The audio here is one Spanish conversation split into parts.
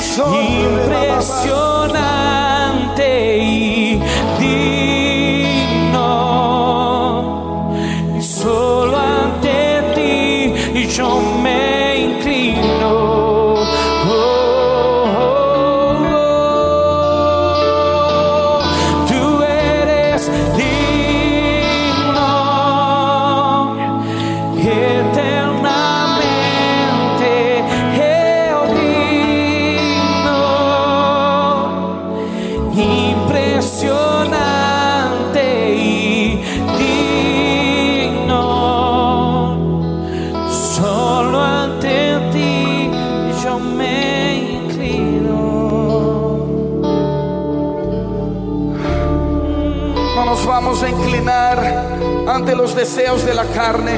impresionante los deseos de la carne,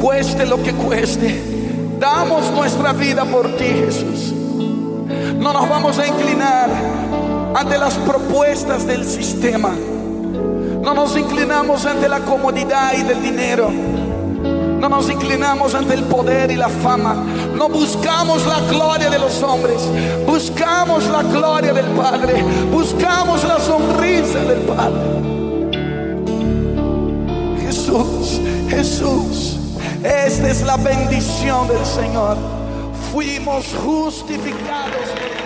cueste lo que cueste. Damos nuestra vida por ti, Jesús. No nos vamos a inclinar ante las propuestas del sistema. No nos inclinamos ante la comodidad y del dinero. No nos inclinamos ante el poder y la fama. No buscamos la gloria de los hombres. Buscamos la gloria del Padre. Buscamos la sonrisa del Padre. Jesús, Jesús. Esta es la bendición del Señor. Fuimos justificados por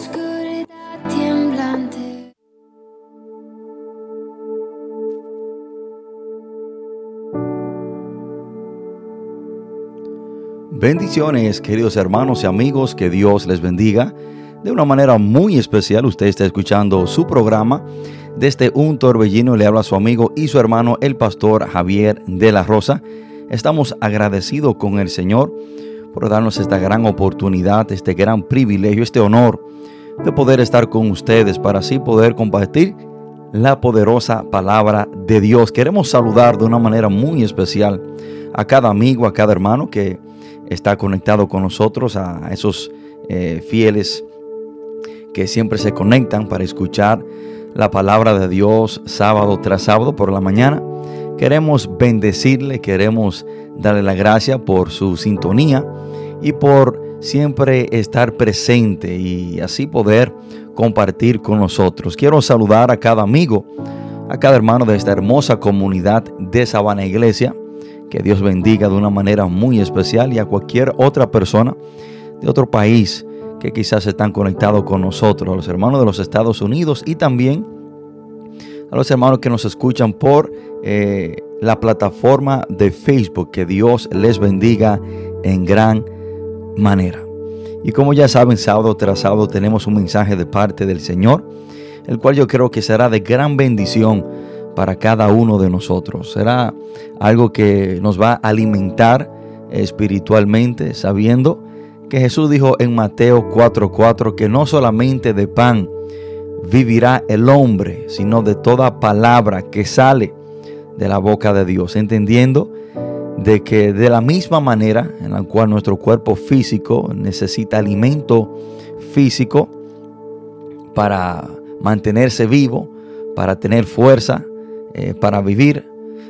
Bendiciones, queridos hermanos y amigos, que Dios les bendiga. De una manera muy especial, usted está escuchando su programa. Desde un torbellino le habla su amigo y su hermano, el pastor Javier de la Rosa. Estamos agradecidos con el Señor por darnos esta gran oportunidad, este gran privilegio, este honor de poder estar con ustedes para así poder compartir la poderosa palabra de Dios. Queremos saludar de una manera muy especial a cada amigo, a cada hermano que está conectado con nosotros, a esos eh, fieles que siempre se conectan para escuchar la palabra de Dios sábado tras sábado por la mañana. Queremos bendecirle, queremos darle la gracia por su sintonía y por siempre estar presente y así poder compartir con nosotros. Quiero saludar a cada amigo, a cada hermano de esta hermosa comunidad de Sabana Iglesia. Que Dios bendiga de una manera muy especial y a cualquier otra persona de otro país que quizás están conectados con nosotros, a los hermanos de los Estados Unidos y también a los hermanos que nos escuchan por eh, la plataforma de Facebook. Que Dios les bendiga en gran manera. Y como ya saben, sábado tras sábado tenemos un mensaje de parte del Señor, el cual yo creo que será de gran bendición para cada uno de nosotros. Será algo que nos va a alimentar espiritualmente, sabiendo que Jesús dijo en Mateo 4:4 que no solamente de pan vivirá el hombre, sino de toda palabra que sale de la boca de Dios, entendiendo de que de la misma manera en la cual nuestro cuerpo físico necesita alimento físico para mantenerse vivo, para tener fuerza, eh, para vivir,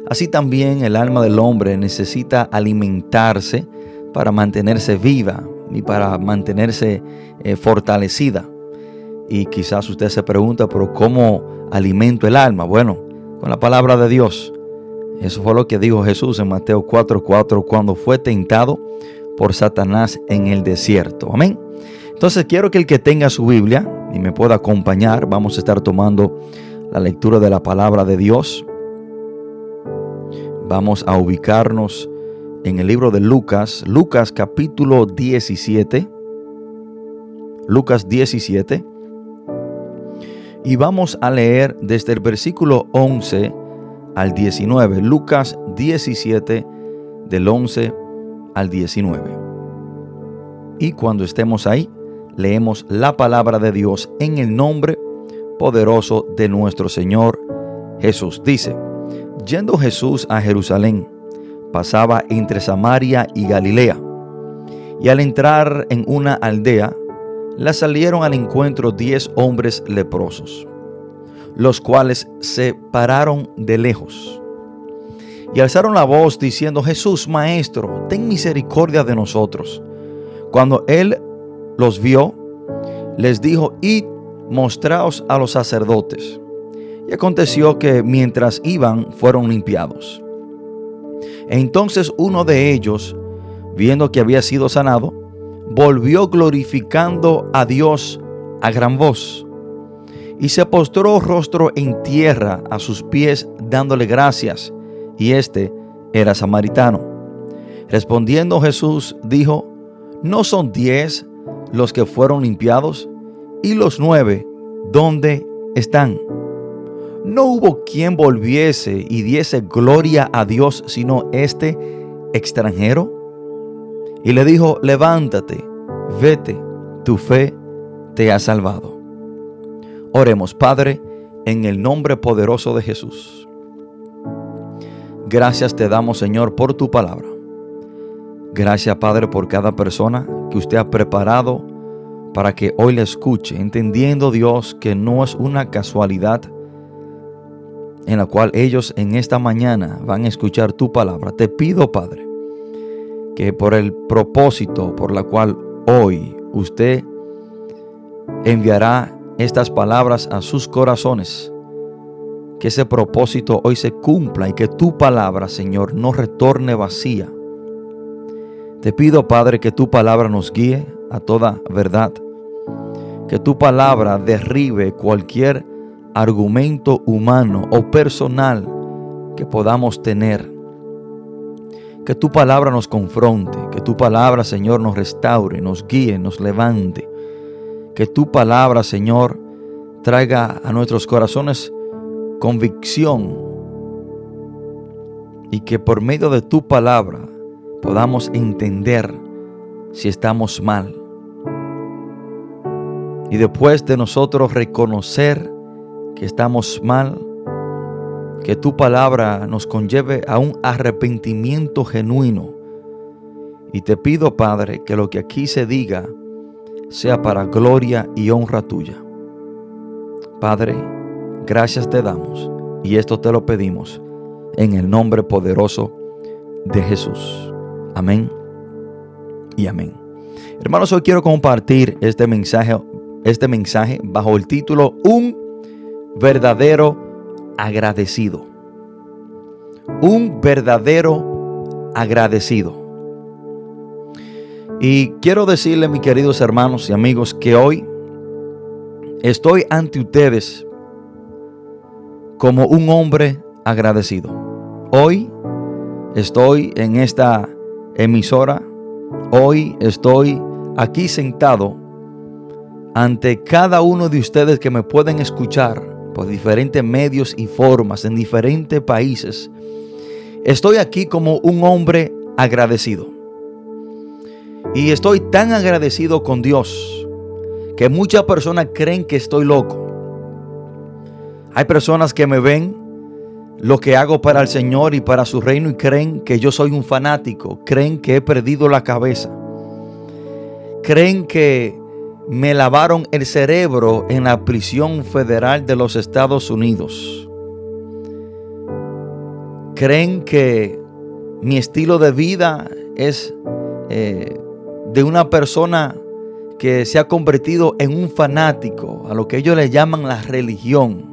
así también el alma del hombre necesita alimentarse para mantenerse viva y para mantenerse eh, fortalecida. Y quizás usted se pregunta, pero ¿cómo alimento el alma? Bueno, con la palabra de Dios. Eso fue lo que dijo Jesús en Mateo 4:4 cuando fue tentado por Satanás en el desierto. Amén. Entonces quiero que el que tenga su Biblia y me pueda acompañar, vamos a estar tomando la lectura de la palabra de Dios. Vamos a ubicarnos en el libro de Lucas, Lucas capítulo 17. Lucas 17. Y vamos a leer desde el versículo 11 al 19. Lucas 17 del 11 al 19. Y cuando estemos ahí, leemos la palabra de Dios en el nombre poderoso de nuestro Señor Jesús. Dice, yendo Jesús a Jerusalén, pasaba entre Samaria y Galilea. Y al entrar en una aldea, la salieron al encuentro diez hombres leprosos los cuales se pararon de lejos y alzaron la voz diciendo, Jesús, Maestro, ten misericordia de nosotros. Cuando él los vio, les dijo, mostraos a los sacerdotes. Y aconteció que mientras iban, fueron limpiados. Entonces uno de ellos, viendo que había sido sanado, volvió glorificando a Dios a gran voz y se postró rostro en tierra a sus pies dándole gracias, y éste era samaritano. Respondiendo Jesús dijo, ¿no son diez los que fueron limpiados? ¿Y los nueve dónde están? No hubo quien volviese y diese gloria a Dios sino este extranjero. Y le dijo, levántate, vete, tu fe te ha salvado. Oremos, Padre, en el nombre poderoso de Jesús. Gracias te damos, Señor, por tu palabra. Gracias, Padre, por cada persona que usted ha preparado para que hoy le escuche, entendiendo, Dios, que no es una casualidad en la cual ellos en esta mañana van a escuchar tu palabra. Te pido, Padre, que por el propósito por la cual hoy usted enviará estas palabras a sus corazones. Que ese propósito hoy se cumpla y que tu palabra, Señor, no retorne vacía. Te pido, Padre, que tu palabra nos guíe a toda verdad. Que tu palabra derribe cualquier argumento humano o personal que podamos tener. Que tu palabra nos confronte, que tu palabra, Señor, nos restaure, nos guíe, nos levante. Que tu palabra, Señor, traiga a nuestros corazones convicción y que por medio de tu palabra podamos entender si estamos mal. Y después de nosotros reconocer que estamos mal, que tu palabra nos conlleve a un arrepentimiento genuino. Y te pido, Padre, que lo que aquí se diga sea para gloria y honra tuya. Padre, gracias te damos y esto te lo pedimos en el nombre poderoso de Jesús. Amén y amén. Hermanos, hoy quiero compartir este mensaje, este mensaje bajo el título Un verdadero agradecido. Un verdadero agradecido. Y quiero decirle, mis queridos hermanos y amigos, que hoy estoy ante ustedes como un hombre agradecido. Hoy estoy en esta emisora. Hoy estoy aquí sentado ante cada uno de ustedes que me pueden escuchar por diferentes medios y formas en diferentes países. Estoy aquí como un hombre agradecido. Y estoy tan agradecido con Dios que muchas personas creen que estoy loco. Hay personas que me ven lo que hago para el Señor y para su reino y creen que yo soy un fanático, creen que he perdido la cabeza, creen que me lavaron el cerebro en la prisión federal de los Estados Unidos, creen que mi estilo de vida es eh, de una persona que se ha convertido en un fanático, a lo que ellos le llaman la religión.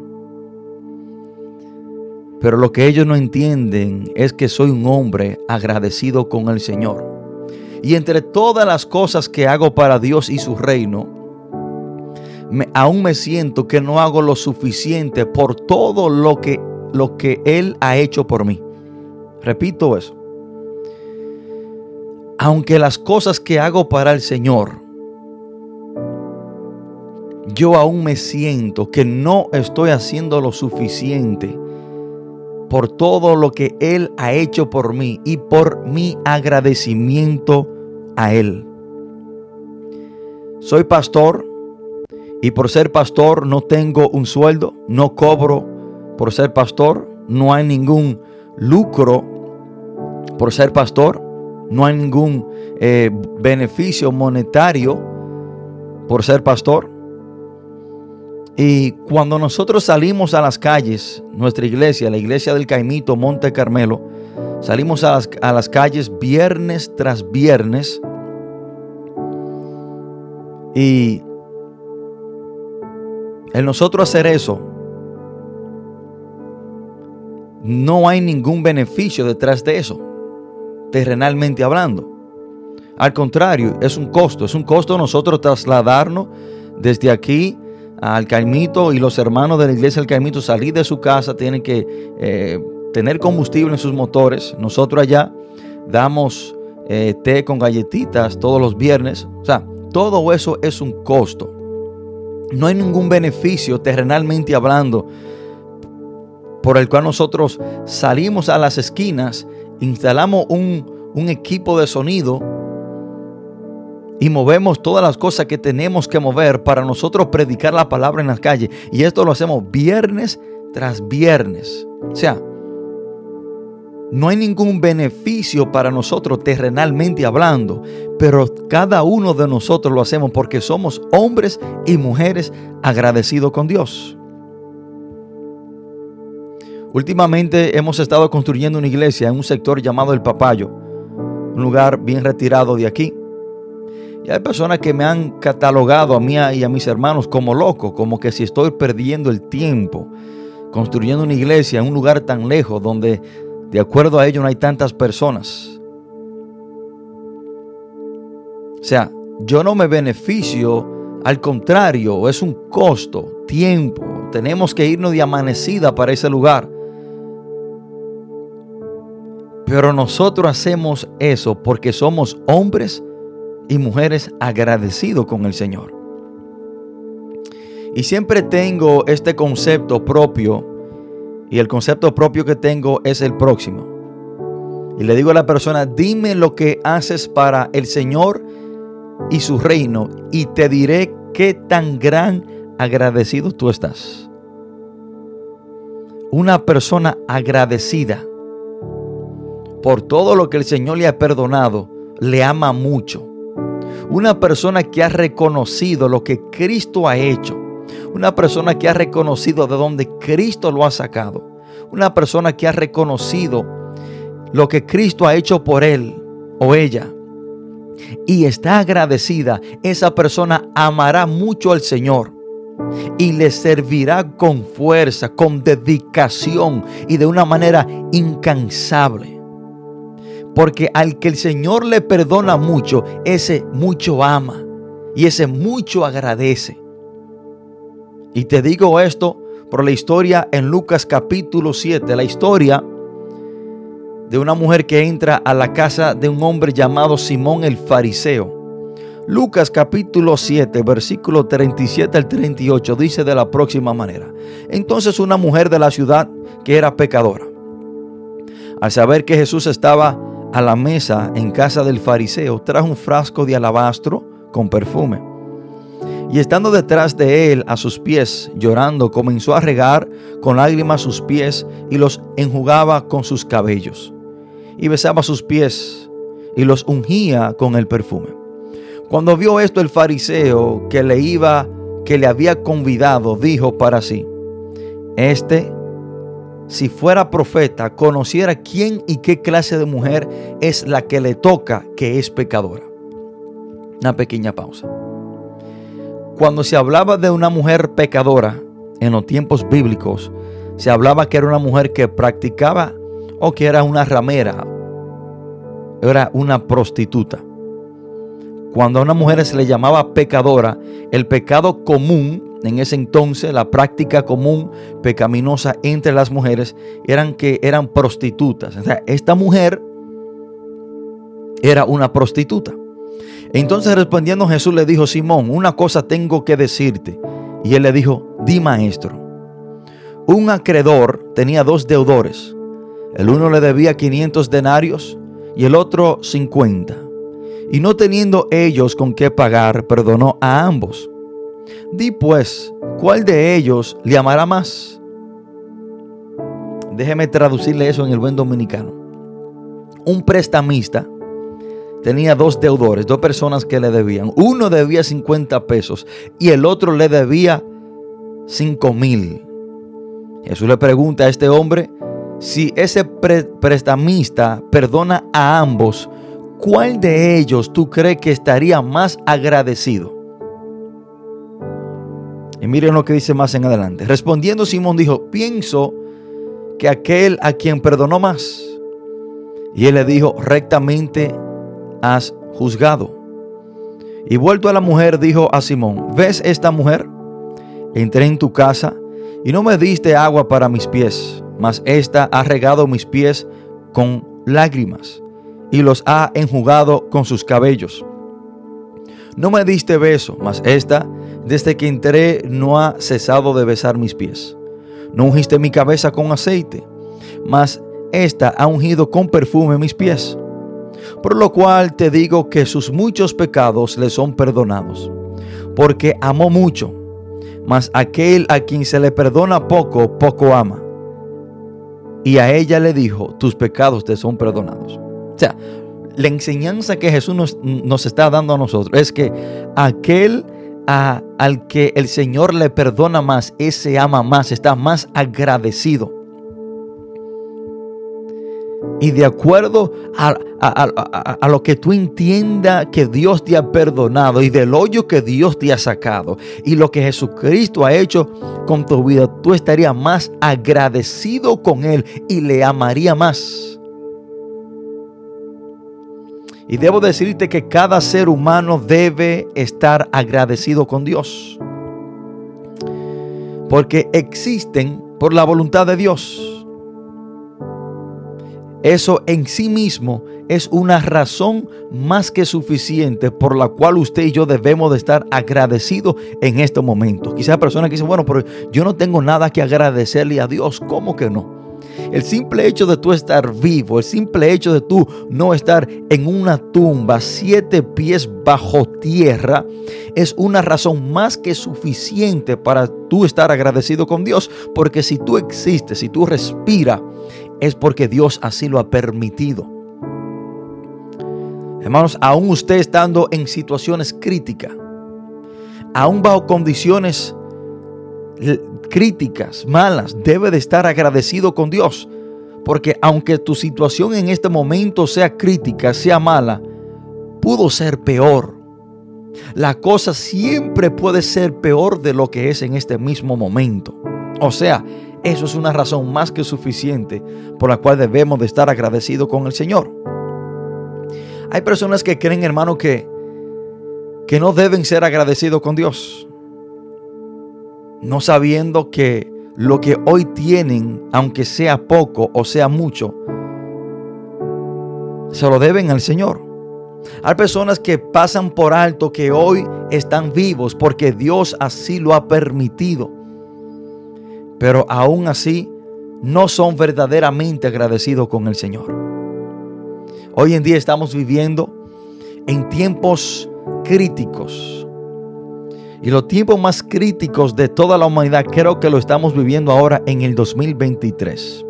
Pero lo que ellos no entienden es que soy un hombre agradecido con el Señor. Y entre todas las cosas que hago para Dios y su reino, aún me siento que no hago lo suficiente por todo lo que, lo que Él ha hecho por mí. Repito eso. Aunque las cosas que hago para el Señor, yo aún me siento que no estoy haciendo lo suficiente por todo lo que Él ha hecho por mí y por mi agradecimiento a Él. Soy pastor y por ser pastor no tengo un sueldo, no cobro por ser pastor, no hay ningún lucro por ser pastor, no hay ningún eh, beneficio monetario por ser pastor. Y cuando nosotros salimos a las calles, nuestra iglesia, la iglesia del Caimito, Monte Carmelo, salimos a las, a las calles viernes tras viernes y el nosotros hacer eso, no hay ningún beneficio detrás de eso, terrenalmente hablando. Al contrario, es un costo, es un costo nosotros trasladarnos desde aquí al Caimito y los hermanos de la iglesia del Caimito salir de su casa, tienen que eh, tener combustible en sus motores. Nosotros allá damos eh, té con galletitas todos los viernes. O sea, todo eso es un costo. No hay ningún beneficio terrenalmente hablando por el cual nosotros salimos a las esquinas, instalamos un, un equipo de sonido y movemos todas las cosas que tenemos que mover para nosotros predicar la palabra en las calles. Y esto lo hacemos viernes tras viernes. O sea, no hay ningún beneficio para nosotros terrenalmente hablando, pero cada uno de nosotros lo hacemos porque somos hombres y mujeres agradecidos con Dios. Últimamente hemos estado construyendo una iglesia en un sector llamado El Papayo, un lugar bien retirado de aquí. Y hay personas que me han catalogado a mí y a mis hermanos como loco, como que si estoy perdiendo el tiempo construyendo una iglesia en un lugar tan lejos donde de acuerdo a ello no hay tantas personas. O sea, yo no me beneficio, al contrario, es un costo, tiempo. Tenemos que irnos de amanecida para ese lugar. Pero nosotros hacemos eso porque somos hombres y mujeres agradecidos con el Señor. Y siempre tengo este concepto propio y el concepto propio que tengo es el próximo. Y le digo a la persona, dime lo que haces para el Señor y su reino y te diré qué tan gran agradecido tú estás. Una persona agradecida por todo lo que el Señor le ha perdonado, le ama mucho. Una persona que ha reconocido lo que Cristo ha hecho. Una persona que ha reconocido de dónde Cristo lo ha sacado. Una persona que ha reconocido lo que Cristo ha hecho por él o ella. y está agradecida, esa persona amará mucho al Señor y le servirá con fuerza, con dedicación y de una manera incansable. Porque al que el Señor le perdona mucho, ese mucho ama y ese mucho agradece. Y te digo esto por la historia en Lucas capítulo 7, la historia de una mujer que entra a la casa de un hombre llamado Simón el Fariseo. Lucas capítulo 7, versículo 37 al 38 dice de la próxima manera. Entonces una mujer de la ciudad que era pecadora, al saber que Jesús estaba a la mesa en casa del fariseo, trajo un frasco de alabastro con perfume. Y estando detrás de él a sus pies, llorando, comenzó a regar con lágrimas sus pies y los enjugaba con sus cabellos. Y besaba sus pies y los ungía con el perfume. Cuando vio esto el fariseo que le iba, que le había convidado, dijo para sí, este, si fuera profeta, conociera quién y qué clase de mujer es la que le toca que es pecadora. Una pequeña pausa. Cuando se hablaba de una mujer pecadora en los tiempos bíblicos, se hablaba que era una mujer que practicaba o que era una ramera, era una prostituta. Cuando a una mujer se le llamaba pecadora, el pecado común en ese entonces, la práctica común pecaminosa entre las mujeres eran que eran prostitutas. Esta mujer era una prostituta. Entonces respondiendo Jesús le dijo, Simón, una cosa tengo que decirte. Y él le dijo, di maestro. Un acreedor tenía dos deudores. El uno le debía 500 denarios y el otro 50. Y no teniendo ellos con qué pagar, perdonó a ambos. Di pues, ¿cuál de ellos le amará más? Déjeme traducirle eso en el buen dominicano. Un prestamista tenía dos deudores, dos personas que le debían. Uno debía 50 pesos y el otro le debía 5 mil. Jesús le pregunta a este hombre si ese prestamista perdona a ambos, ¿cuál de ellos tú crees que estaría más agradecido? Y miren lo que dice más en adelante. Respondiendo Simón dijo, pienso que aquel a quien perdonó más. Y él le dijo, rectamente has juzgado. Y vuelto a la mujer, dijo a Simón, ¿ves esta mujer? Entré en tu casa y no me diste agua para mis pies, mas esta ha regado mis pies con lágrimas y los ha enjugado con sus cabellos. No me diste beso, mas esta, desde que entré, no ha cesado de besar mis pies. No ungiste mi cabeza con aceite, mas esta ha ungido con perfume mis pies. Por lo cual te digo que sus muchos pecados le son perdonados, porque amó mucho, mas aquel a quien se le perdona poco, poco ama. Y a ella le dijo, tus pecados te son perdonados. O sea, la enseñanza que Jesús nos, nos está dando a nosotros es que aquel al que el Señor le perdona más, ese ama más, está más agradecido. Y de acuerdo a, a, lo que tú entiendas que Dios te ha perdonado y del hoyo que Dios te ha sacado y lo que Jesucristo ha hecho con tu vida, tú estarías más agradecido con Él y le amaría más. Y debo decirte que cada ser humano debe estar agradecido con Dios. Porque existen por la voluntad de Dios. Eso en sí mismo es una razón más que suficiente por la cual usted y yo debemos de estar agradecidos en estos momentos. Quizás personas que dicen, bueno, pero yo no tengo nada que agradecerle a Dios. ¿Cómo que no? El simple hecho de tú estar vivo, el simple hecho de tú no estar en una tumba siete pies bajo tierra, es una razón más que suficiente para tú estar agradecido con Dios. Porque si tú existes, si tú respiras, es porque Dios así lo ha permitido. Hermanos, aún usted estando en situaciones críticas, aún bajo condiciones críticas, malas, debe de estar agradecido con Dios. Porque aunque tu situación en este momento sea crítica, sea mala, pudo ser peor. La cosa siempre puede ser peor de lo que es en este mismo momento. O sea, eso es una razón más que suficiente por la cual debemos de estar agradecidos con el Señor. Hay personas que creen, hermano, que, que no deben ser agradecidos con Dios. No sabiendo que lo que hoy tienen, aunque sea poco o sea mucho, se lo deben al Señor. Hay personas que pasan por alto que hoy están vivos porque Dios así lo ha permitido. Pero aún así no son verdaderamente agradecidos con el Señor. Hoy en día estamos viviendo en tiempos críticos. Y los tiempos más críticos de toda la humanidad creo que lo estamos viviendo ahora en el 2023.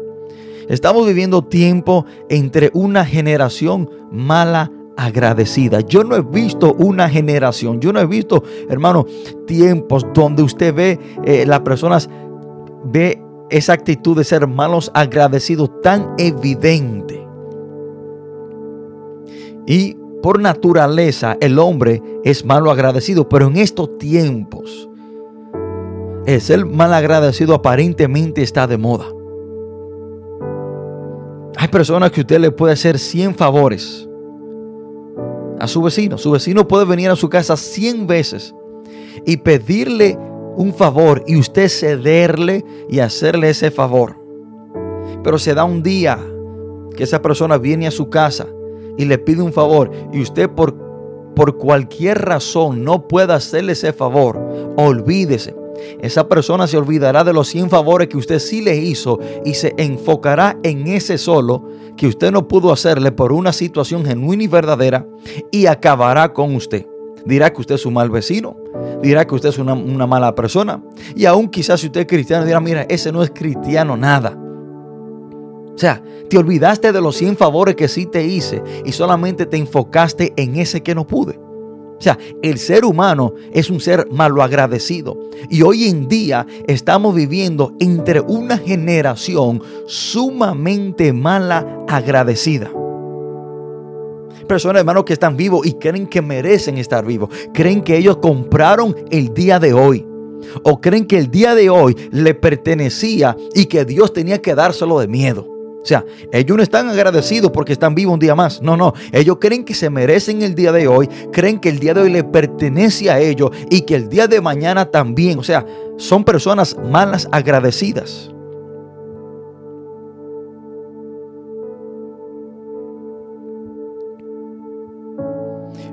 Estamos viviendo tiempo entre una generación mala agradecida. Yo no he visto una generación, yo no he visto, hermano, tiempos donde usted ve eh, las personas, ve esa actitud de ser malos agradecidos tan evidente. Y por naturaleza el hombre es malo agradecido, pero en estos tiempos el ser mal agradecido aparentemente está de moda. Hay personas que usted le puede hacer 100 favores a su vecino. Su vecino puede venir a su casa 100 veces y pedirle un favor y usted cederle y hacerle ese favor. Pero se da un día que esa persona viene a su casa y le pide un favor y usted por, por cualquier razón no pueda hacerle ese favor, olvídese. Esa persona se olvidará de los 100 favores que usted sí le hizo y se enfocará en ese solo que usted no pudo hacerle por una situación genuina y verdadera y acabará con usted. Dirá que usted es un mal vecino, dirá que usted es una, una mala persona y aún quizás si usted es cristiano dirá, mira, ese no es cristiano nada. O sea, te olvidaste de los 100 favores que sí te hice y solamente te enfocaste en ese que no pude. O sea, el ser humano es un ser malo agradecido. Y hoy en día estamos viviendo entre una generación sumamente mala agradecida. Personas, hermanos, que están vivos y creen que merecen estar vivos. Creen que ellos compraron el día de hoy. O creen que el día de hoy le pertenecía y que Dios tenía que dárselo de miedo. O sea, ellos no están agradecidos porque están vivos un día más. No, no. Ellos creen que se merecen el día de hoy. Creen que el día de hoy le pertenece a ellos y que el día de mañana también. O sea, son personas malas agradecidas.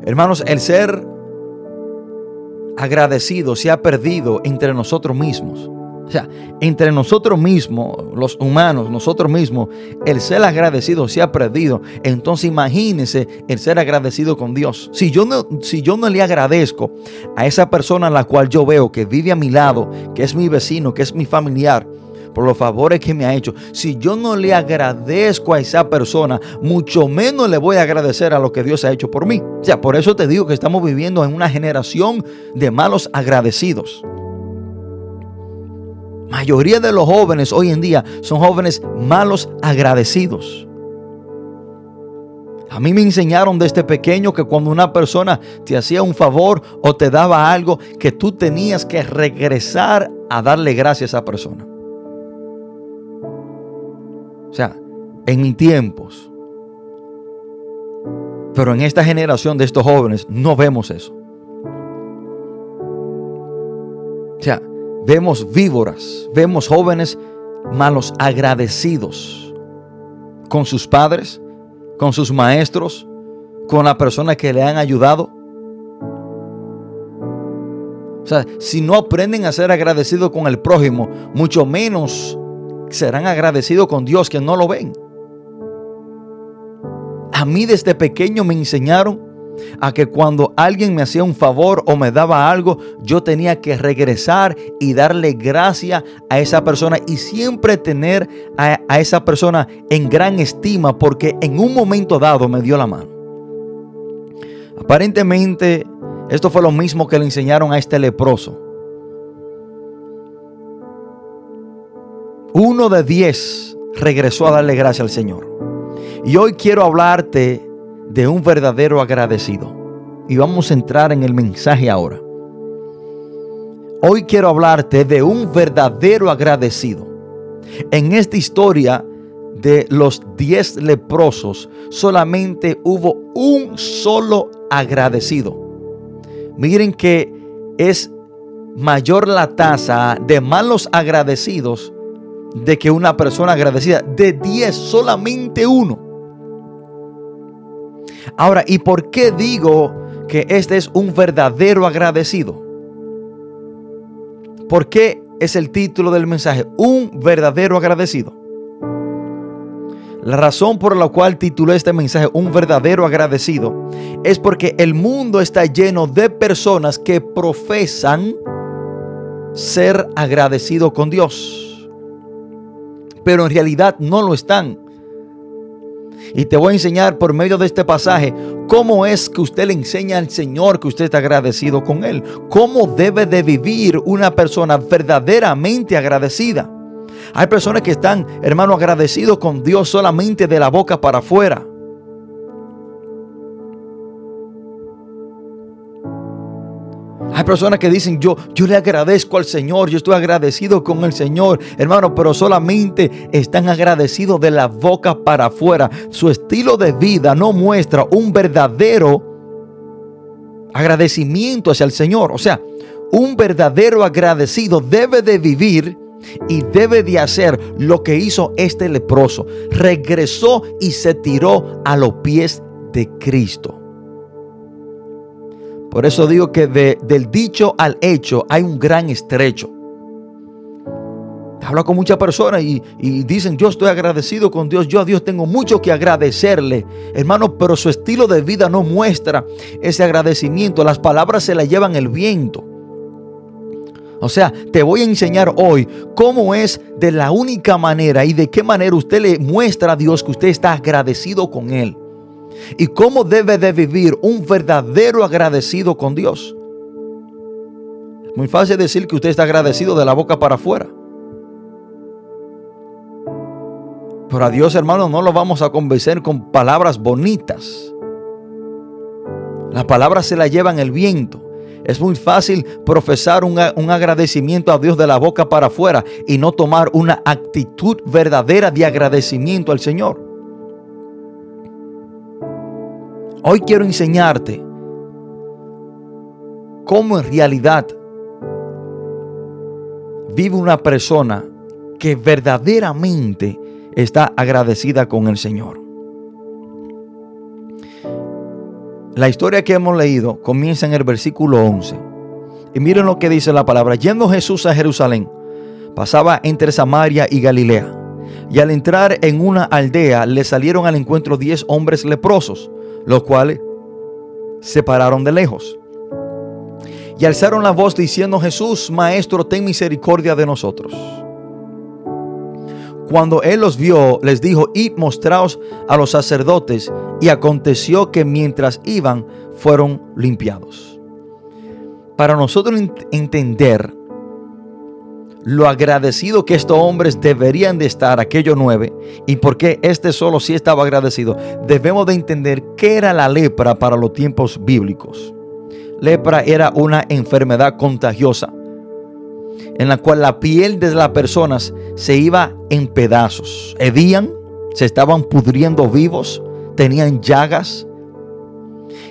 Hermanos, el ser agradecido se ha perdido entre nosotros mismos. O sea, entre nosotros mismos, los humanos, nosotros mismos, el ser agradecido se ha perdido. Entonces imagínense el ser agradecido con Dios. Si yo, no, si yo no le agradezco a esa persona a la cual yo veo que vive a mi lado, que es mi vecino, que es mi familiar, por los favores que me ha hecho, si yo no le agradezco a esa persona, mucho menos le voy a agradecer a lo que Dios ha hecho por mí. O sea, por eso te digo que estamos viviendo en una generación de malos agradecidos mayoría de los jóvenes hoy en día son jóvenes malos agradecidos. A mí me enseñaron desde pequeño que cuando una persona te hacía un favor o te daba algo, que tú tenías que regresar a darle gracias a esa persona. O sea, en mis tiempos. Pero en esta generación de estos jóvenes no vemos eso. O sea, Vemos víboras, vemos jóvenes malos agradecidos con sus padres, con sus maestros, con la persona que le han ayudado. O sea, si no aprenden a ser agradecidos con el prójimo, mucho menos serán agradecidos con Dios que no lo ven. A mí desde pequeño me enseñaron a que cuando alguien me hacía un favor o me daba algo, yo tenía que regresar y darle gracia a esa persona y siempre tener a, esa persona en gran estima porque en un momento dado me dio la mano. Aparentemente, esto fue lo mismo que le enseñaron a este leproso. Uno de diez regresó a darle gracia al Señor. Y hoy quiero hablarte de un verdadero agradecido. Y vamos a entrar en el mensaje ahora. Hoy quiero hablarte de un verdadero agradecido. En esta historia de los diez leprosos, solamente hubo un solo agradecido. Miren que es mayor la tasa de malos agradecidos de que una persona agradecida. De 10, solamente uno. Ahora, ¿y por qué digo que este es un verdadero agradecido? ¿Por qué es el título del mensaje? Un verdadero agradecido. La razón por la cual titulé este mensaje Un verdadero agradecido es porque el mundo está lleno de personas que profesan ser agradecido con Dios, pero en realidad no lo están. Y te voy a enseñar por medio de este pasaje cómo es que usted le enseña al Señor que usted está agradecido con Él. Cómo debe de vivir una persona verdaderamente agradecida. Hay personas que están, hermano, agradecidos con Dios solamente de la boca para afuera. Personas que dicen, yo, yo le agradezco al Señor, yo estoy agradecido con el Señor, hermano, pero solamente están agradecidos de la boca para afuera. Su estilo de vida no muestra un verdadero agradecimiento hacia el Señor. O sea, un verdadero agradecido debe de vivir y debe de hacer lo que hizo este leproso. Regresó y se tiró a los pies de Cristo. Por eso digo que de- del dicho al hecho hay un gran estrecho. Hablo con muchas personas y, y dicen, yo estoy agradecido con Dios, yo a Dios tengo mucho que agradecerle, hermano, pero su estilo de vida no muestra ese agradecimiento. Las palabras se las llevan el viento. O sea, te voy a enseñar hoy cómo es de la única manera y de qué manera usted le muestra a Dios que usted está agradecido con Él. Y cómo debe de vivir un verdadero agradecido con Dios. Muy fácil decir que usted está agradecido de la boca para afuera. Pero a Dios, hermano, no lo vamos a convencer con palabras bonitas. Las palabras se las llevan el viento. Es muy fácil profesar un, un agradecimiento a Dios de la boca para afuera y no tomar una actitud verdadera de agradecimiento al Señor. Hoy quiero enseñarte cómo en realidad vive una persona que verdaderamente está agradecida con el Señor. La historia que hemos leído comienza en el versículo 11. Y miren lo que dice la palabra. Yendo Jesús a Jerusalén, pasaba entre Samaria y Galilea. Y al entrar en una aldea le salieron al encuentro diez hombres leprosos, los cuales se pararon de lejos. Y alzaron la voz diciendo, Jesús, Maestro, ten misericordia de nosotros. Cuando él los vio, les dijo, id mostraos a los sacerdotes. Y aconteció que mientras iban, fueron limpiados. Para nosotros ent- entender lo agradecido que estos hombres deberían de estar, aquellos nueve, y por qué este solo sí estaba agradecido, debemos de entender qué era la lepra para los tiempos bíblicos. Lepra era una enfermedad contagiosa en la cual la piel de las personas se iba en pedazos. Hedían, se estaban pudriendo vivos, tenían llagas.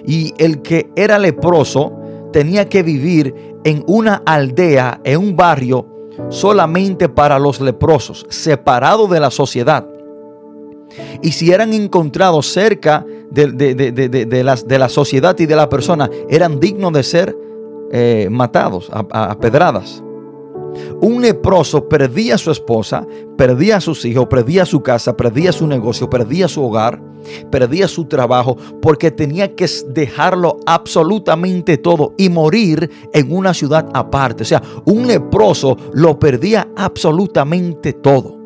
Y el que era leproso tenía que vivir en una aldea, en un barrio, solamente para los leprosos, separado de la sociedad. Y si eran encontrados cerca de, de- de- las- de la sociedad y de la persona, eran dignos de ser eh, matados a- a pedradas. Un leproso perdía a su esposa, perdía a sus hijos, perdía su casa, perdía su negocio, perdía su hogar, perdía su trabajo, porque tenía que dejarlo absolutamente todo y morir en una ciudad aparte. O sea, un leproso lo perdía absolutamente todo.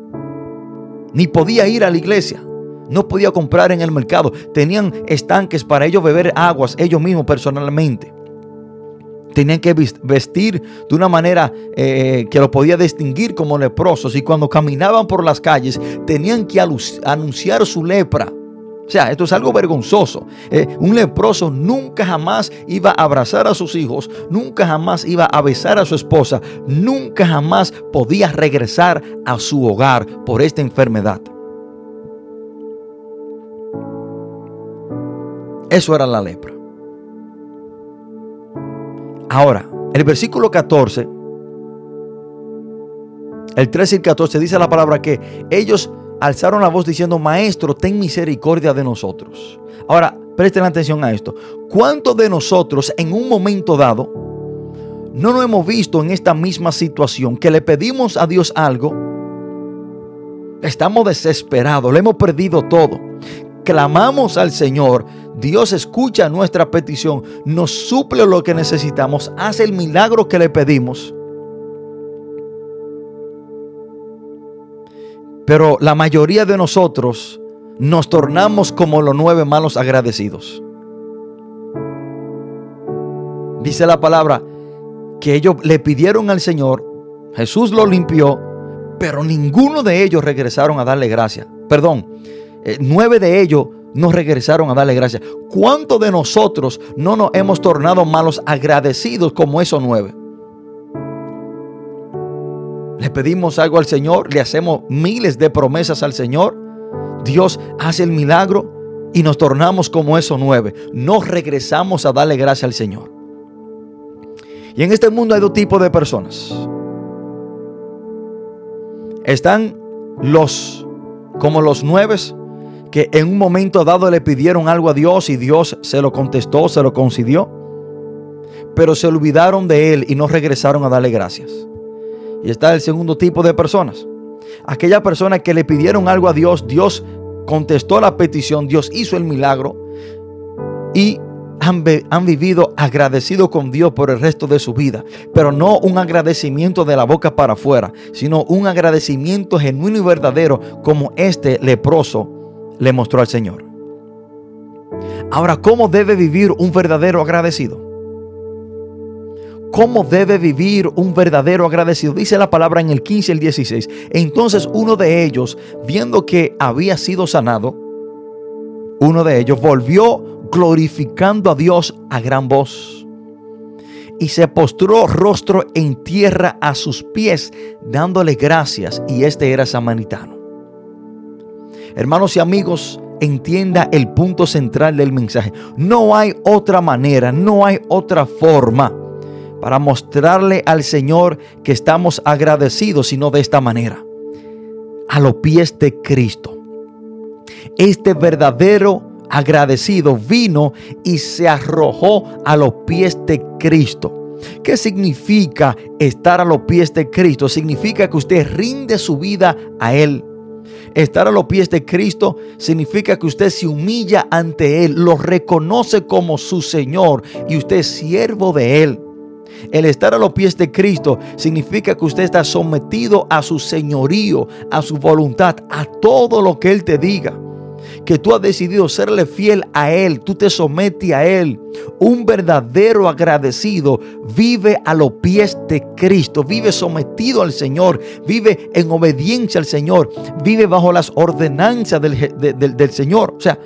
Ni podía ir a la iglesia. No podía comprar en el mercado. Tenían estanques para ellos beber aguas ellos mismos personalmente. Tenían que vestir de una manera eh, que lo podía distinguir como leprosos. Y cuando caminaban por las calles, tenían que anunciar su lepra O sea, esto es algo vergonzoso. Eh, un leproso nunca jamás iba a abrazar a sus hijos, nunca jamás iba a besar a su esposa, nunca jamás podía regresar a su hogar por esta enfermedad. Eso era la lepra. Ahora, el versículo 14, el 13 y el 14 dice la palabra que ellos alzaron la voz diciendo, Maestro, ten misericordia de nosotros. Ahora, presten atención a esto. ¿Cuántos de nosotros en un momento dado no nos hemos visto en esta misma situación que le pedimos a Dios algo? Estamos desesperados, le hemos perdido todo. Clamamos al Señor, Dios escucha nuestra petición, nos suple lo que necesitamos, hace el milagro que le pedimos. Pero la mayoría de nosotros nos tornamos como los nueve malos agradecidos. Dice la palabra que ellos le pidieron al Señor, Jesús lo limpió, pero ninguno de ellos regresaron a darle gracias. Perdón, eh, nueve de ellos no regresaron a darle gracias. ¿Cuántos de nosotros no nos hemos tornado malos agradecidos como esos nueve? Le pedimos algo al Señor, le hacemos miles de promesas al Señor. Dios hace el milagro y nos tornamos como esos nueve. No regresamos a darle gracias al Señor. Y en este mundo hay dos tipos de personas. Están los como los nueve que en un momento dado le pidieron algo a Dios y Dios se lo contestó, se lo concedió, pero se olvidaron de Él y no regresaron a darle gracias. Y está el segundo tipo de personas. Aquella persona que le pidieron algo a Dios, Dios contestó la petición, Dios hizo el milagro y han, han, vivido agradecidos con Dios por el resto de su vida. Pero no un agradecimiento de la boca para afuera, sino un agradecimiento genuino y verdadero como este leproso le mostró al Señor. Ahora, ¿cómo debe vivir un verdadero agradecido? ¿Cómo debe vivir un verdadero agradecido? Dice la palabra en el 15 y el 16. Entonces uno de ellos, viendo que había sido sanado, uno de ellos volvió glorificando a Dios a gran voz. Y se postró rostro en tierra a sus pies, dándole gracias. Y este era samaritano. Hermanos y amigos, entienda el punto central del mensaje. No hay otra manera, no hay otra forma para mostrarle al Señor que estamos agradecidos, sino de esta manera, a los pies de Cristo. Este verdadero agradecido vino y se arrojó a los pies de Cristo. ¿Qué significa estar a los pies de Cristo? Significa que usted rinde su vida a Él. Estar a los pies de Cristo significa que usted se humilla ante Él, lo reconoce como su Señor y usted es siervo de Él. El estar a los pies de Cristo significa que usted está sometido a su señorío, a su voluntad, a todo lo que Él te diga. Que tú has decidido serle fiel a Él, tú te sometes a Él. Un verdadero agradecido vive a los pies de Cristo, vive sometido al Señor, vive en obediencia al Señor, vive bajo las ordenanzas del, del, Señor. O sea,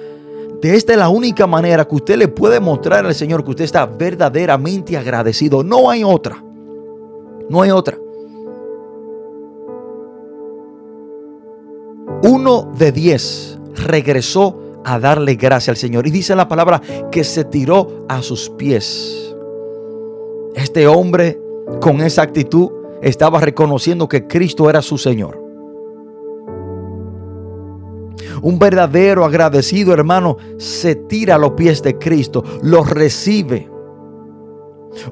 de esta es la única manera que usted le puede mostrar al Señor que usted está verdaderamente agradecido. No hay otra. No hay otra. Uno de diez regresó a darle gracia al Señor. Y dice la palabra que se tiró a sus pies. Este hombre con esa actitud estaba reconociendo que Cristo era su Señor. Un verdadero agradecido hermano se tira a los pies de Cristo, los recibe.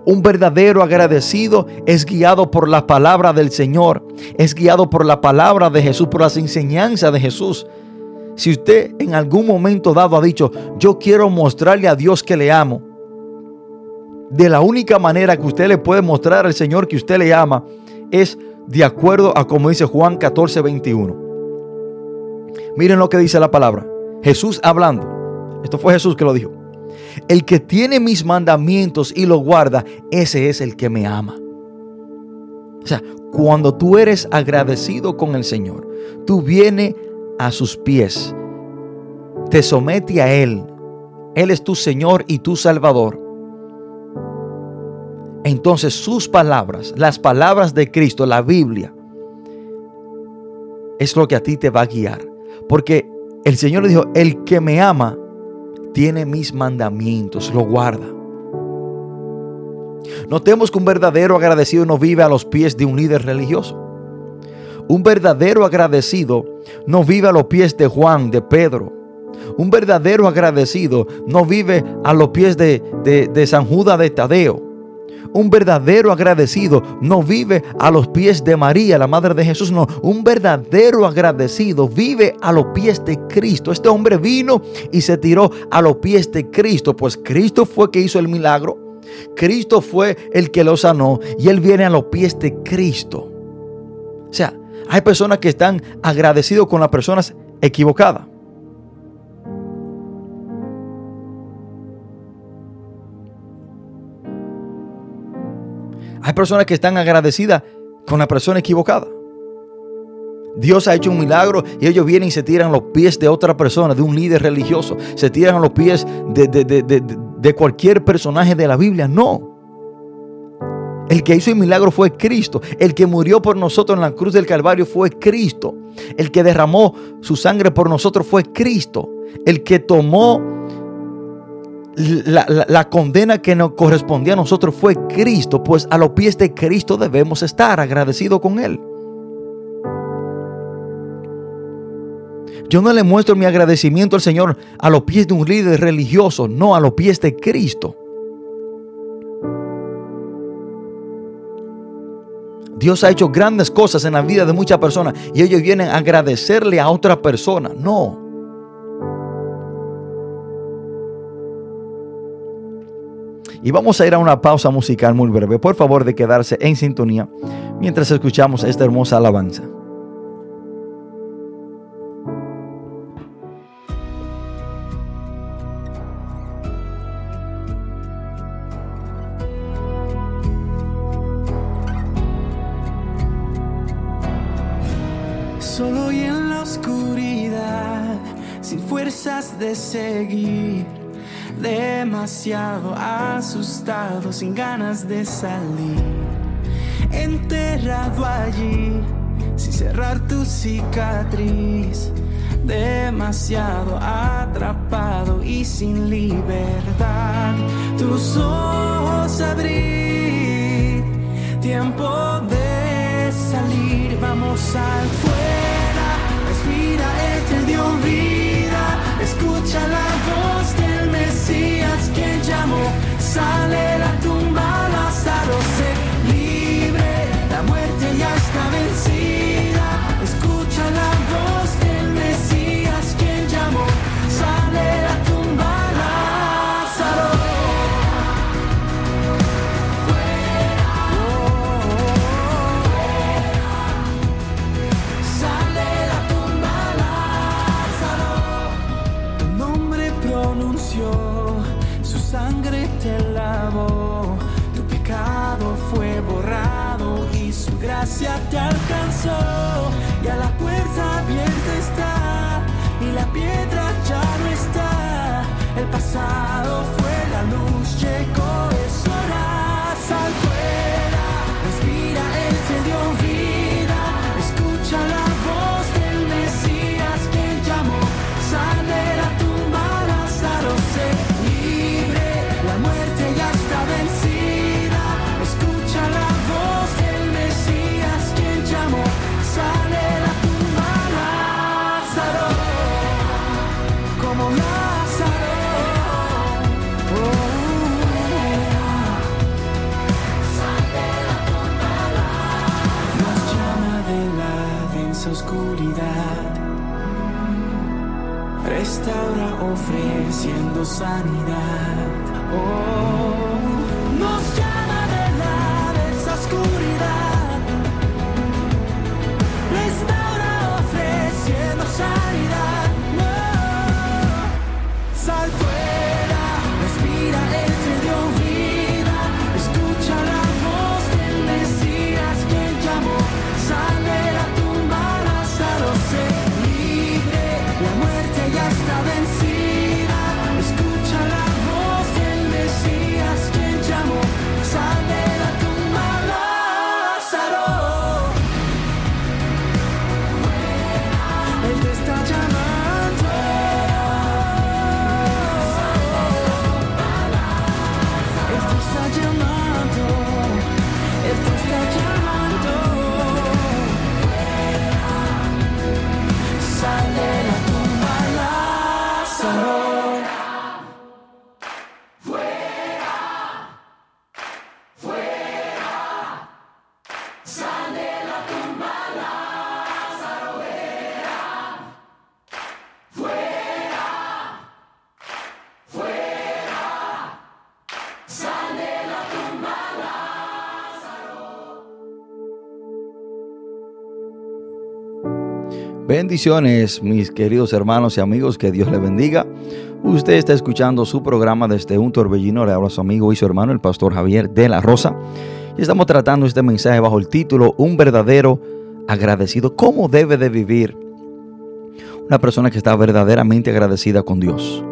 Un verdadero agradecido es guiado por la palabra del Señor, es guiado por la palabra de Jesús, por las enseñanzas de Jesús. Si usted en algún momento dado ha dicho, yo quiero mostrarle a Dios que le amo, de la única manera que usted le puede mostrar al Señor que usted le ama es de acuerdo a como dice Juan 14, 21. Miren lo que dice la palabra. Jesús hablando. Esto fue Jesús que lo dijo. El que tiene mis mandamientos y los guarda, ese es el que me ama. O sea, cuando tú eres agradecido con el Señor, tú vienes a sus pies, te somete a Él, Él es tu Señor y tu Salvador, entonces sus palabras, las palabras de Cristo, la Biblia, es lo que a ti te va a guiar. Porque el Señor le dijo, el que me ama tiene mis mandamientos, lo guarda. Notemos que un verdadero agradecido no vive a los pies de un líder religioso. Un verdadero agradecido no vive a los pies de Juan, de Pedro. Un verdadero agradecido no vive a los pies de, de, San Judas de Tadeo. Un verdadero agradecido no vive a los pies de María, la madre de Jesús, no. Un verdadero agradecido vive a los pies de Cristo. Este hombre vino y se tiró a los pies de Cristo, pues Cristo fue que hizo el milagro. Cristo fue el que lo sanó y él viene a los pies de Cristo. O sea, hay personas que están agradecidos con las personas equivocadas. Hay personas que están agradecidas con la persona equivocada. Dios ha hecho un milagro y ellos vienen y se tiran los pies de otra persona, de un líder religioso. Se tiran los pies de- de- de- de cualquier personaje de la Biblia. No. El que hizo el milagro fue Cristo. El que murió por nosotros en la cruz del Calvario fue Cristo. El que derramó su sangre por nosotros fue Cristo. El que tomó la, la- condena que nos correspondía a nosotros fue Cristo, pues a los pies de Cristo debemos estar agradecidos con Él. Yo no le muestro mi agradecimiento al Señor a los pies de un líder religioso, no a los pies de Cristo. Dios ha hecho grandes cosas en la vida de muchas personas y ellos vienen a agradecerle a otra persona. No. Y vamos a ir a una pausa musical muy breve. Por favor, de quedarse en sintonía mientras escuchamos esta hermosa alabanza. De seguir, demasiado asustado, sin ganas de salir, enterrado allí, sin cerrar tu cicatriz, demasiado atrapado y sin libertad, tus ojos abrir, tiempo de salir, vamos al fuera, respira, Él te dio vida, escucha la voz del Mesías que llamó, sale la tumba, Lázaro se libre, la muerte ya está vencida, gracia te alcanzó. Ofreciendo sanidad. Oh, Bendiciones, mis queridos hermanos y amigos, que Dios les bendiga. Usted está escuchando su programa desde un torbellino, le habla su amigo y su hermano, el pastor Javier de la Rosa. Y estamos tratando este mensaje bajo el título Un verdadero agradecido. ¿Cómo debe de vivir una persona que está verdaderamente agradecida con Dios?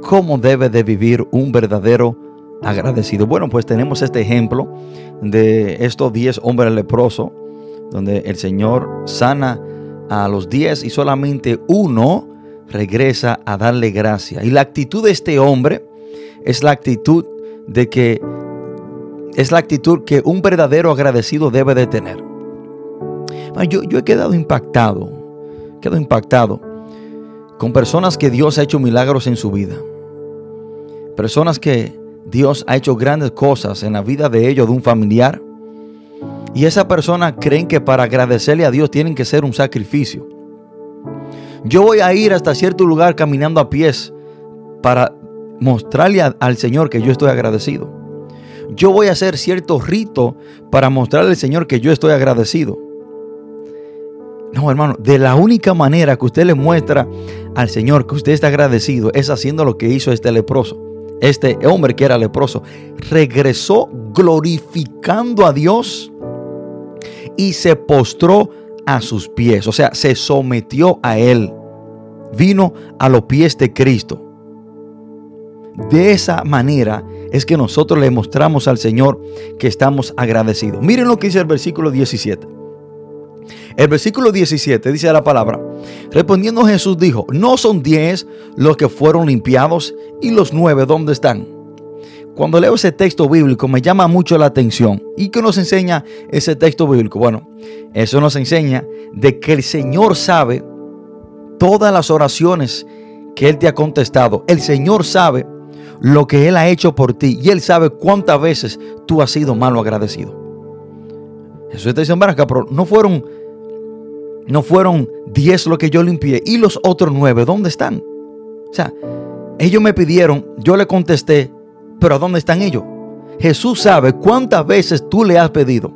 ¿Cómo debe de vivir un verdadero agradecido? Bueno, pues tenemos este ejemplo de estos 10 hombres leprosos, donde el Señor sana a los 10 y solamente uno regresa a darle gracia. Y la actitud de este hombre es la actitud de que es la actitud que un verdadero agradecido debe de tener. Yo, yo he quedado impactado, quedado impactado con personas que Dios ha hecho milagros en su vida. Personas que Dios ha hecho grandes cosas en la vida de ellos, de un familiar. Y esa persona creen que para agradecerle a Dios tienen que ser un sacrificio. Yo voy a ir hasta cierto lugar caminando a pies para mostrarle al Señor que yo estoy agradecido. Yo voy a hacer cierto rito para mostrarle al Señor que yo estoy agradecido. No, hermano, de la única manera que usted le muestra al Señor que usted está agradecido es haciendo lo que hizo este leproso. Este hombre que era leproso regresó glorificando a Dios y se postró a sus pies, o sea, se sometió a él. Vino a los pies de Cristo. De esa manera es que nosotros le mostramos al Señor que estamos agradecidos. Miren lo que dice el versículo 17. El versículo 17 dice la palabra, respondiendo Jesús dijo, no son diez los que fueron limpiados y los nueve, ¿dónde están? Cuando leo ese texto bíblico me llama mucho la atención. ¿Y qué nos enseña ese texto bíblico? Bueno, eso nos enseña de que el Señor sabe todas las oraciones que Él te ha contestado. El Señor sabe lo que Él ha hecho por ti y Él sabe cuántas veces tú has sido malo agradecido. Eso está diciendo, acá, pero no fueron, no fueron diez lo que yo limpié y los otros nueve, ¿dónde están? O sea, ellos me pidieron, yo le contesté, pero ¿a dónde están ellos? Jesús sabe cuántas veces tú le has pedido.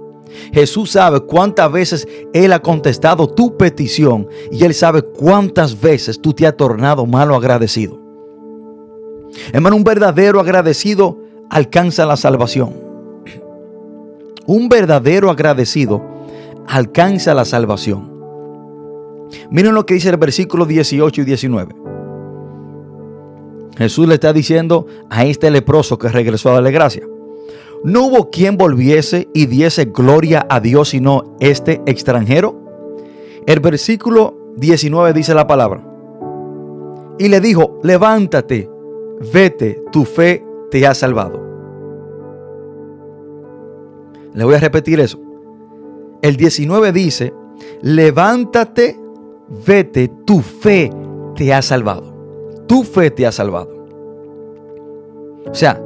Jesús sabe cuántas veces Él ha contestado tu petición y Él sabe cuántas veces tú te has tornado malo agradecido. Hermano, un verdadero agradecido alcanza la salvación. Un verdadero agradecido alcanza la salvación. Miren lo que dice el versículo 18 y 19. Jesús le está diciendo a este leproso que regresó a darle gracia. No hubo quien volviese y diese gloria a Dios sino este extranjero. El versículo 19 dice la palabra. Y le dijo, levántate, vete, tu fe te ha salvado. Le voy a repetir eso. El 19 dice, levántate, vete, tu fe te ha salvado. Tu fe te ha salvado. O sea,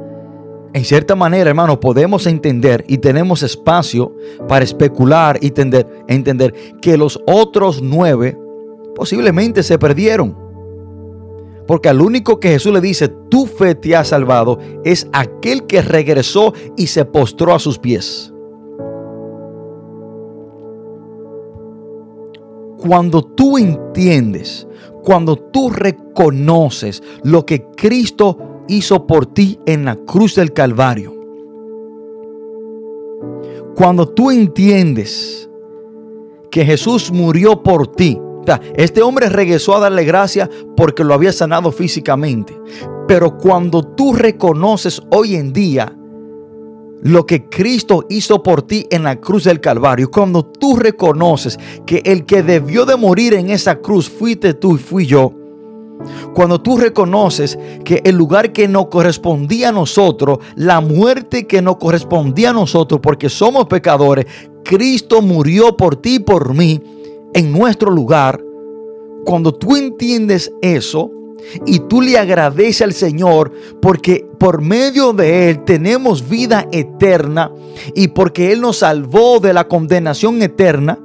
en cierta manera, hermano, podemos entender y tenemos espacio para especular y entender, entender que los otros nueve posiblemente se perdieron. Porque al único que Jesús le dice, tu fe te ha salvado, es aquel que regresó y se postró a sus pies. Cuando tú entiendes, cuando tú reconoces lo que Cristo hizo por ti en la cruz del Calvario. Cuando tú entiendes que Jesús murió por ti, este hombre regresó a darle gracia porque lo había sanado físicamente. Pero cuando tú reconoces hoy en día lo que Cristo hizo por ti en la cruz del Calvario, cuando tú reconoces que el que debió de morir en esa cruz fuiste tú y fui yo, cuando tú reconoces que el lugar que no correspondía a nosotros, la muerte que no correspondía a nosotros, porque somos pecadores, Cristo murió por ti y por mí en nuestro lugar. Cuando tú entiendes eso y tú le agradeces al Señor porque por medio de Él tenemos vida eterna y porque Él nos salvó de la condenación eterna,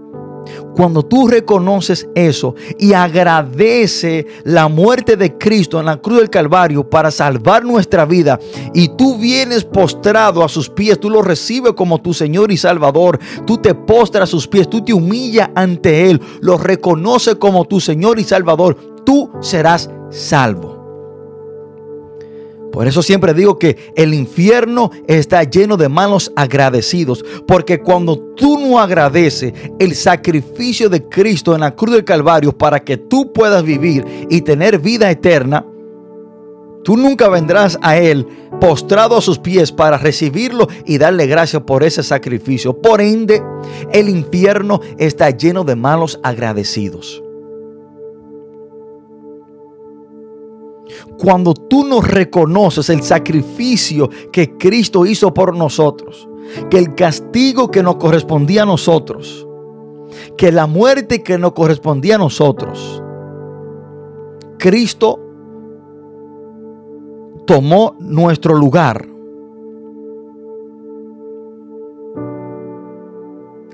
Cuando tú reconoces eso y agradece la muerte de Cristo en la cruz del Calvario para salvar nuestra vida y tú vienes postrado a sus pies, tú lo recibes como tu Señor y Salvador, tú te postras a sus pies, tú te humillas ante Él, lo reconoces como tu Señor y Salvador, tú serás salvo. Por eso siempre digo que el infierno está lleno de malos agradecidos. Porque cuando tú no agradeces el sacrificio de Cristo en la cruz del Calvario para que tú puedas vivir y tener vida eterna, tú nunca vendrás a Él postrado a sus pies para recibirlo y darle gracias por ese sacrificio. Por ende, el infierno está lleno de malos agradecidos. Cuando tú no reconoces el sacrificio que Cristo hizo por nosotros, que el castigo que nos correspondía a nosotros, que la muerte que nos correspondía a nosotros, Cristo tomó nuestro lugar.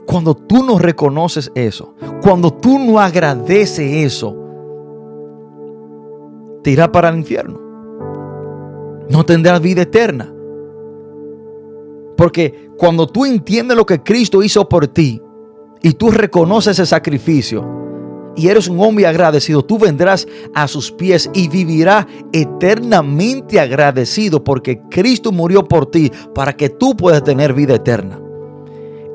Cuando tú no reconoces eso, cuando tú no agradeces eso, te irá para el infierno. No tendrás vida eterna. Porque cuando tú entiendes lo que Cristo hizo por ti y tú reconoces ese sacrificio y eres un hombre agradecido, tú vendrás a sus pies y vivirás eternamente agradecido porque Cristo murió por ti para que tú puedas tener vida eterna.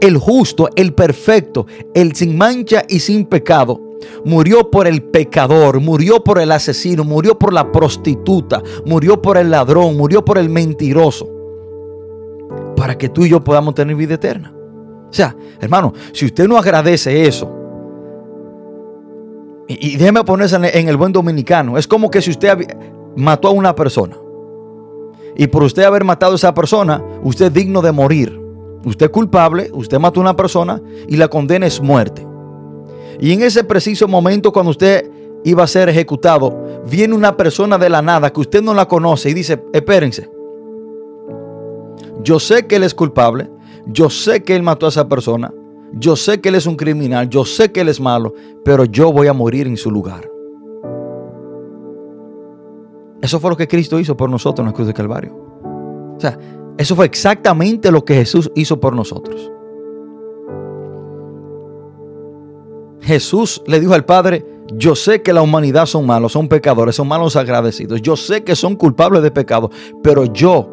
El justo, el perfecto, el sin mancha y sin pecado Murió por el pecador, murió por el asesino, murió por la prostituta, murió por el ladrón, murió por el mentiroso. Para que tú y yo podamos tener vida eterna. O sea, hermano, si usted no agradece eso, y, déjeme ponerse en el buen dominicano, es como que si usted mató a una persona, y por usted haber matado a esa persona, usted es digno de morir. Usted es culpable, usted mató a una persona y la condena es muerte. Y en ese preciso momento, cuando usted iba a ser ejecutado, viene una persona de la nada que usted no la conoce y dice, espérense. Yo sé que él es culpable, yo sé que él mató a esa persona, yo sé que él es un criminal, yo sé que él es malo, pero yo voy a morir en su lugar. Eso fue lo que Cristo hizo por nosotros en la cruz de Calvario. O sea, eso fue exactamente lo que Jesús hizo por nosotros. Jesús le dijo al Padre, yo sé que la humanidad son malos, son pecadores, son malos agradecidos. Yo sé que son culpables de pecado, pero yo,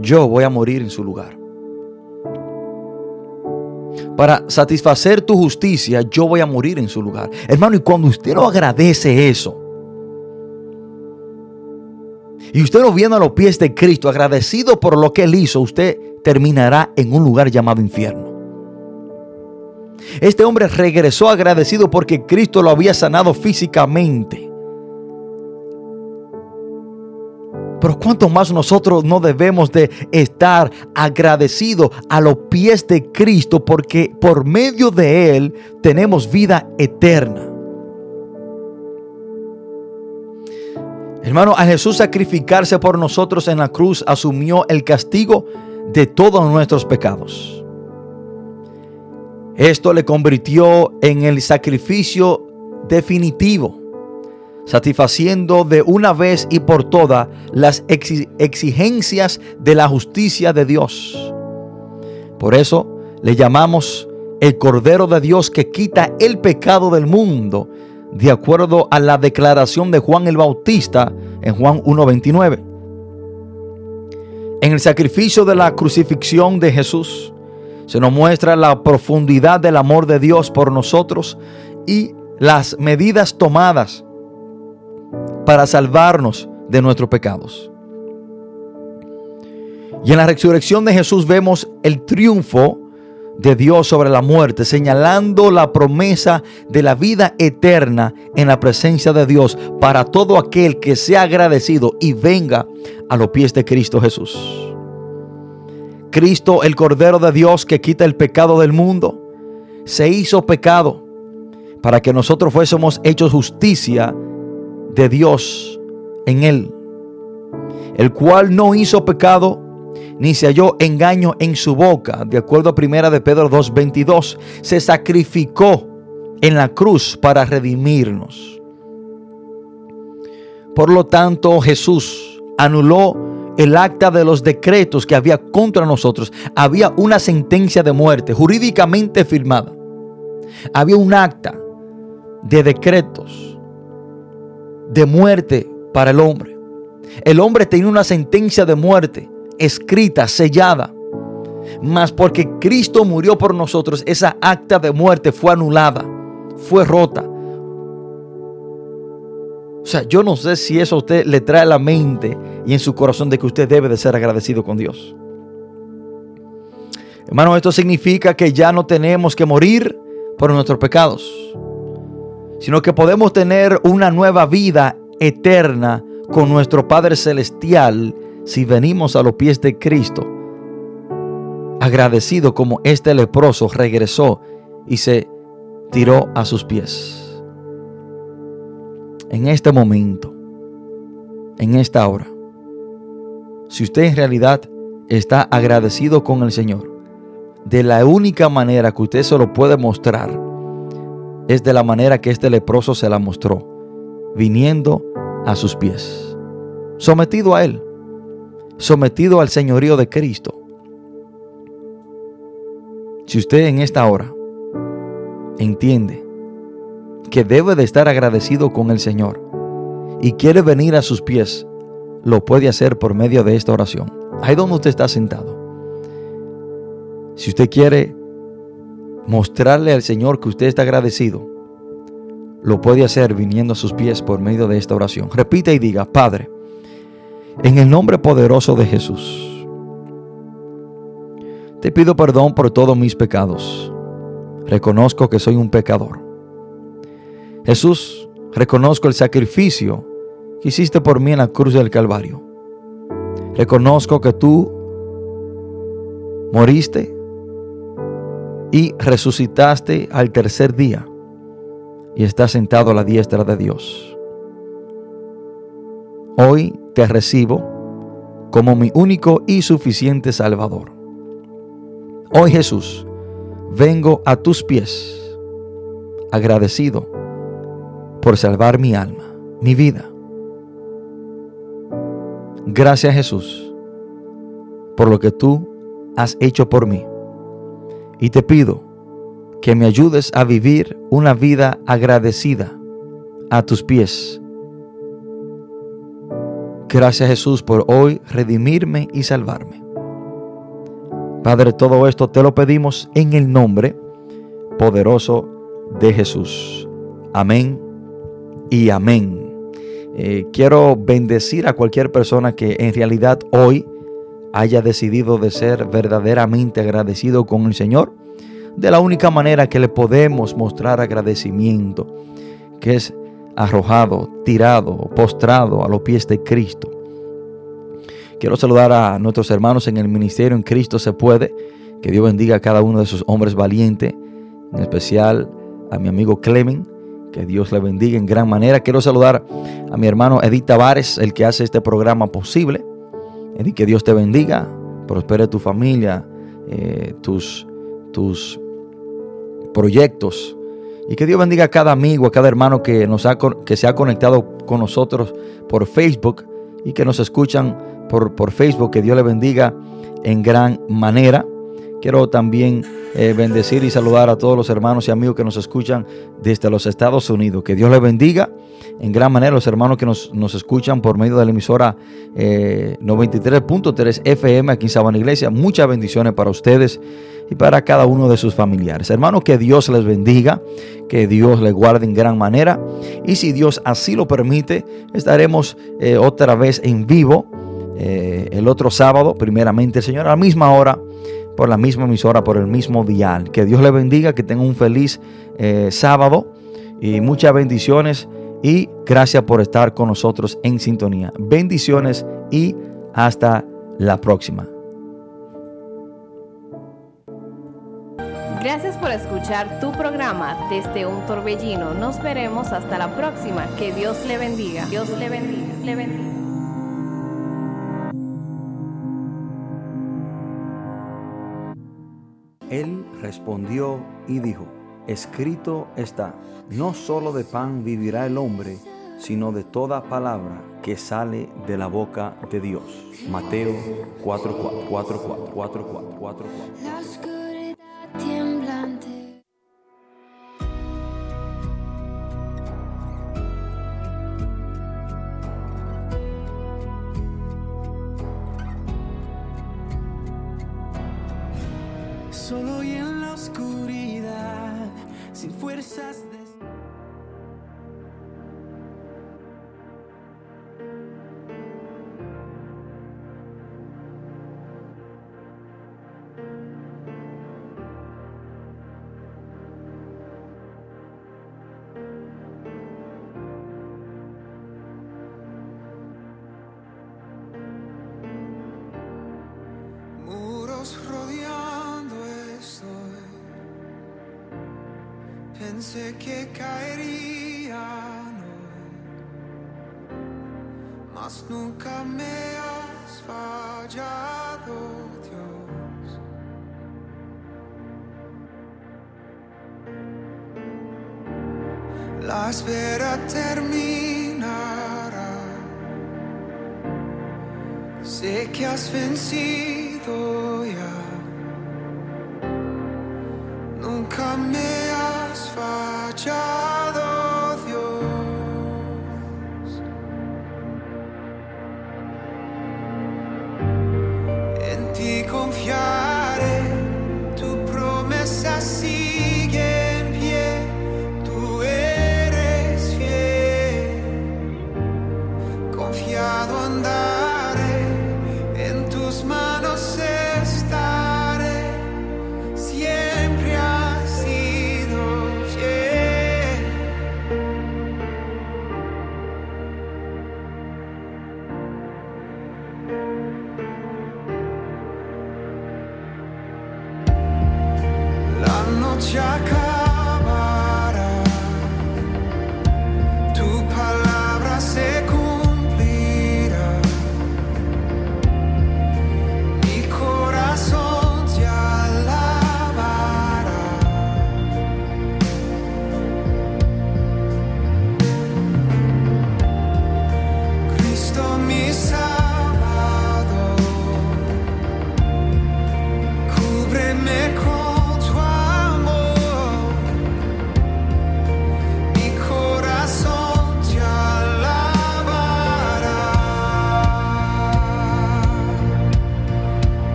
yo voy a morir en su lugar. Para satisfacer tu justicia, yo voy a morir en su lugar. Hermano, y cuando usted no agradece eso, y usted lo viene a los pies de Cristo, agradecido por lo que Él hizo, usted terminará en un lugar llamado infierno. Este hombre regresó agradecido porque Cristo lo había sanado físicamente. Pero cuánto más nosotros no debemos de estar agradecidos a los pies de Cristo porque por medio de Él tenemos vida eterna. Hermano, a Jesús sacrificarse por nosotros en la cruz asumió el castigo de todos nuestros pecados. Esto le convirtió en el sacrificio definitivo, satisfaciendo de una vez y por todas las exigencias de la justicia de Dios. Por eso le llamamos el Cordero de Dios que quita el pecado del mundo, de acuerdo a la declaración de Juan el Bautista en Juan 1.29. En el sacrificio de la crucifixión de Jesús, se nos muestra la profundidad del amor de Dios por nosotros y las medidas tomadas para salvarnos de nuestros pecados. Y en la resurrección de Jesús vemos el triunfo de Dios sobre la muerte, señalando la promesa de la vida eterna en la presencia de Dios para todo aquel que sea agradecido y venga a los pies de Cristo Jesús. Cristo, el Cordero de Dios que quita el pecado del mundo, se hizo pecado para que nosotros fuésemos hechos justicia de Dios en Él, el cual no hizo pecado ni se halló engaño en su boca, de acuerdo a primera de Pedro 2:22, se sacrificó en la cruz para redimirnos. Por lo tanto, Jesús anuló el acta de los decretos que había contra nosotros. Había una sentencia de muerte jurídicamente firmada. Había un acta de decretos de muerte para el hombre. El hombre tenía una sentencia de muerte escrita, sellada. Mas porque Cristo murió por nosotros, esa acta de muerte fue anulada, fue rota. O sea, yo no sé si eso a usted le trae a la mente y en su corazón de que usted debe de ser agradecido con Dios. Hermano, esto significa que ya no tenemos que morir por nuestros pecados, sino que podemos tener una nueva vida eterna con nuestro Padre Celestial si venimos a los pies de Cristo, agradecido como este leproso regresó y se tiró a sus pies. En este momento, en esta hora, si usted en realidad está agradecido con el Señor, de la única manera que usted se lo puede mostrar es de la manera que este leproso se la mostró, viniendo a sus pies, sometido a Él, sometido al señorío de Cristo. Si usted en esta hora entiende que debe de estar agradecido con el Señor y quiere venir a sus pies, lo puede hacer por medio de esta oración. Ahí donde usted está sentado. Si usted quiere mostrarle al Señor que usted está agradecido, lo puede hacer viniendo a sus pies por medio de esta oración. Repita y diga, Padre, en el nombre poderoso de Jesús, te pido perdón por todos mis pecados. Reconozco que soy un pecador. Jesús, reconozco el sacrificio que hiciste por mí en la cruz del Calvario. Reconozco que tú moriste y resucitaste al tercer día y estás sentado a la diestra de Dios. Hoy te recibo como mi único y suficiente Salvador. Hoy Jesús, vengo a tus pies agradecido por salvar mi alma, mi vida. Gracias Jesús por lo que tú has hecho por mí. Y te pido que me ayudes a vivir una vida agradecida a tus pies. Gracias Jesús por hoy redimirme y salvarme. Padre, todo esto te lo pedimos en el nombre poderoso de Jesús. Amén y amén. Eh, quiero bendecir a cualquier persona que en realidad hoy haya decidido de ser verdaderamente agradecido con el Señor. De la única manera que le podemos mostrar agradecimiento, que es arrojado, tirado, postrado a los pies de Cristo. Quiero saludar a nuestros hermanos en el ministerio en Cristo se puede. Que Dios bendiga a cada uno de esos hombres valientes, en especial a mi amigo Clemen. Que Dios le bendiga en gran manera. Quiero saludar a mi hermano Edith Tavares, el que hace este programa posible. Edith, que Dios te bendiga, prospere tu familia, eh, tus, tus proyectos. Y que Dios bendiga a cada amigo, a cada hermano que, nos ha, que se ha conectado con nosotros por Facebook y que nos escuchan por, por Facebook. Que Dios le bendiga en gran manera. Quiero también eh, bendecir y saludar a todos los hermanos y amigos que nos escuchan desde los Estados Unidos. Que Dios les bendiga en gran manera los hermanos que nos, nos escuchan por medio de la emisora eh, 93.3 FM aquí en Sabana Iglesia. Muchas bendiciones para ustedes y para cada uno de sus familiares. Hermanos, que Dios les bendiga, que Dios les guarde en gran manera. Y si Dios así lo permite, estaremos eh, otra vez en vivo eh, el otro sábado, primeramente, Señor, a la misma hora por la misma emisora, por el mismo dial. Que Dios le bendiga, que tenga un feliz eh, sábado y muchas bendiciones y gracias por estar con nosotros en sintonía. Bendiciones y hasta la próxima. Gracias por escuchar tu programa desde un torbellino. Nos veremos hasta la próxima. Que Dios le bendiga. Dios le bendiga. Le bendiga. Él respondió y dijo, escrito está, no solo de pan vivirá el hombre, sino de toda palabra que sale de la boca de Dios. Mateo 4, 4, 4, 4, 4, 4, 4, 4. Sin Pensé que caerían hoy, mas nunca me has fallado, Dios. La espera terminará. Sé que has vencido